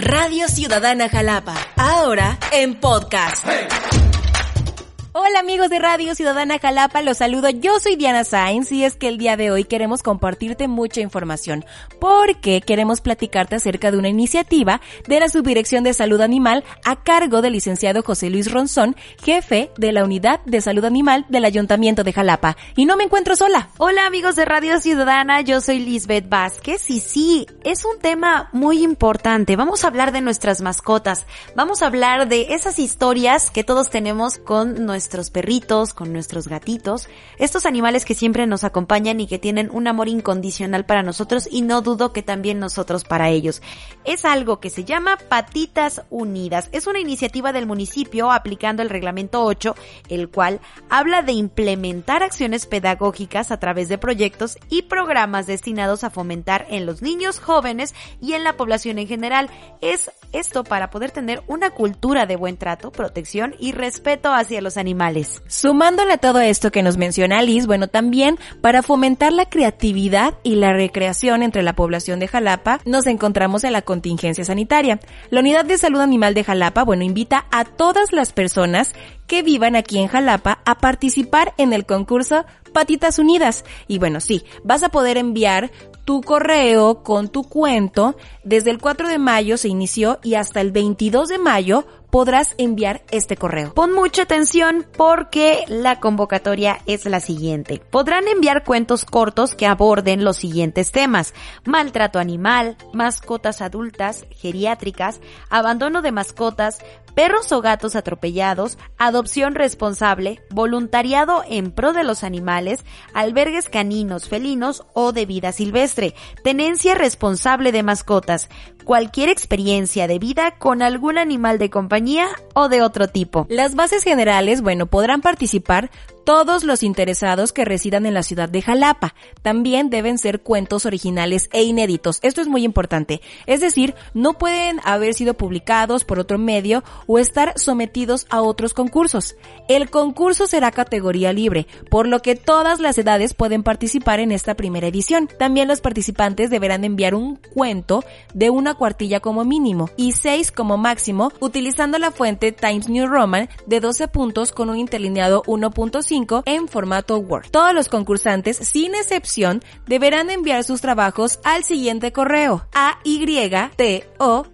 Radio Ciudadana Jalapa, ahora en podcast. Hola amigos de Radio Ciudadana Jalapa, los saludo. Yo soy Diana Sainz y es que el día de hoy queremos compartirte mucha información porque queremos platicarte acerca de una iniciativa de la Subdirección de Salud Animal a cargo del licenciado José Luis Ronzón, jefe de la Unidad de Salud Animal del Ayuntamiento de Jalapa. Y no me encuentro sola. Hola amigos de Radio Ciudadana, yo soy Lisbeth Vázquez y sí, es un tema muy importante. Vamos a hablar de nuestras mascotas, vamos a hablar de esas historias que todos tenemos con nuestras nuestros perritos, con nuestros gatitos, estos animales que siempre nos acompañan y que tienen un amor incondicional para nosotros y no dudo que también nosotros para ellos. Es algo que se llama Patitas Unidas. Es una iniciativa del municipio aplicando el reglamento 8, el cual habla de implementar acciones pedagógicas a través de proyectos y programas destinados a fomentar en los niños, jóvenes y en la población en general. Es esto para poder tener una cultura de buen trato, protección y respeto hacia los animales animales. Sumándole a todo esto que nos menciona Liz, bueno, también para fomentar la creatividad y la recreación entre la población de Jalapa, nos encontramos en la contingencia sanitaria. La Unidad de Salud Animal de Jalapa, bueno, invita a todas las personas que vivan aquí en Jalapa a participar en el concurso Patitas Unidas. Y bueno, sí, vas a poder enviar tu correo con tu cuento. Desde el 4 de mayo se inició y hasta el 22 de mayo podrás enviar este correo. Pon mucha atención porque la convocatoria es la siguiente. Podrán enviar cuentos cortos que aborden los siguientes temas. Maltrato animal, mascotas adultas, geriátricas, abandono de mascotas, perros o gatos atropellados, adopción responsable, voluntariado en pro de los animales, albergues caninos, felinos o de vida silvestre, tenencia responsable de mascotas, cualquier experiencia de vida con algún animal de compañía o de otro tipo. Las bases generales, bueno, podrán participar todos los interesados que residan en la ciudad de Jalapa. También deben ser cuentos originales e inéditos. Esto es muy importante. Es decir, no pueden haber sido publicados por otro medio o estar sometidos a otros concursos. El concurso será categoría libre, por lo que todas las edades pueden participar en esta primera edición. También los participantes deberán enviar un cuento de una cuartilla como mínimo y seis como máximo utilizando la fuente Times New Roman de 12 puntos con un interlineado 1.5 en formato Word. Todos los concursantes, sin excepción, deberán enviar sus trabajos al siguiente correo a y t o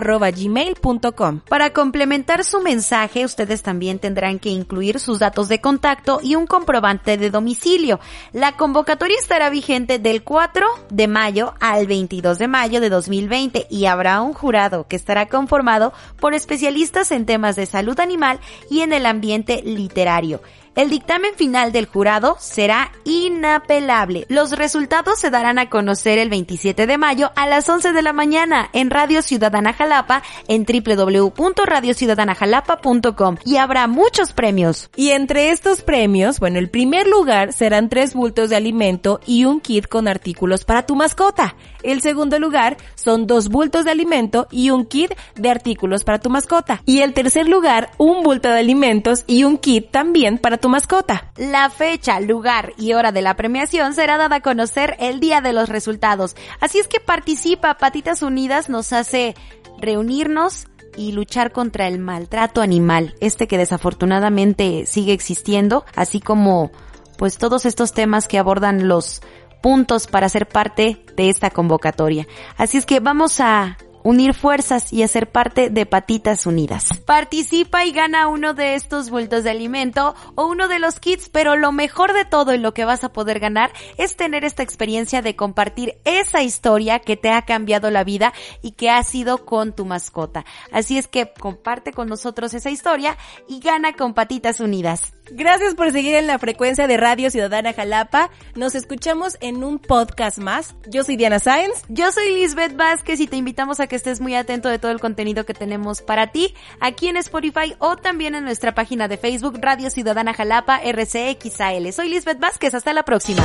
gmail.com Para complementar su mensaje, ustedes también tendrán que incluir sus datos de contacto y un comprobante de domicilio. La convocatoria estará vigente del 4 de mayo al 22 de mayo de 2020 y habrá un jurado que estará conformado por especialistas en temas de salud animal y en el ambiente literario. El dictamen final del jurado será inapelable. Los resultados se darán a conocer el 27 de mayo a las 11 de la mañana en Radio Ciudadana Jalapa en www.radiociudadanajalapa.com y habrá muchos premios. Y entre estos premios, bueno, el primer lugar serán tres bultos de alimento y un kit con artículos para tu mascota. El segundo lugar son dos bultos de alimento y un kit de artículos para tu mascota. Y el tercer lugar, un bulto de alimentos y un kit también para tu mascota. La fecha, lugar y hora de la premiación será dada a conocer el día de los resultados. Así es que participa, Patitas Unidas nos hace reunirnos y luchar contra el maltrato animal, este que desafortunadamente sigue existiendo, así como pues todos estos temas que abordan los puntos para ser parte de esta convocatoria. Así es que vamos a unir fuerzas y hacer parte de Patitas Unidas. Participa y gana uno de estos bultos de alimento o uno de los kits, pero lo mejor de todo y lo que vas a poder ganar es tener esta experiencia de compartir esa historia que te ha cambiado la vida y que ha sido con tu mascota. Así es que comparte con nosotros esa historia y gana con Patitas Unidas. Gracias por seguir en la frecuencia de Radio Ciudadana Jalapa. Nos escuchamos en un podcast más. Yo soy Diana Sáenz. Yo soy Lisbeth Vázquez y te invitamos a que estés muy atento de todo el contenido que tenemos para ti aquí en Spotify o también en nuestra página de Facebook Radio Ciudadana Jalapa RCXAL. Soy Lisbeth Vázquez. Hasta la próxima.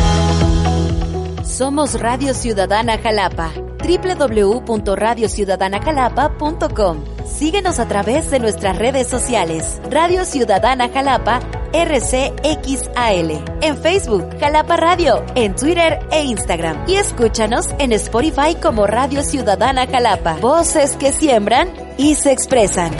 Somos Radio Ciudadana Jalapa www.radiociudadanajalapa.com. Síguenos a través de nuestras redes sociales. Radio Ciudadana Jalapa RCXAL. En Facebook, Jalapa Radio. En Twitter e Instagram. Y escúchanos en Spotify como Radio Ciudadana Jalapa. Voces que siembran y se expresan.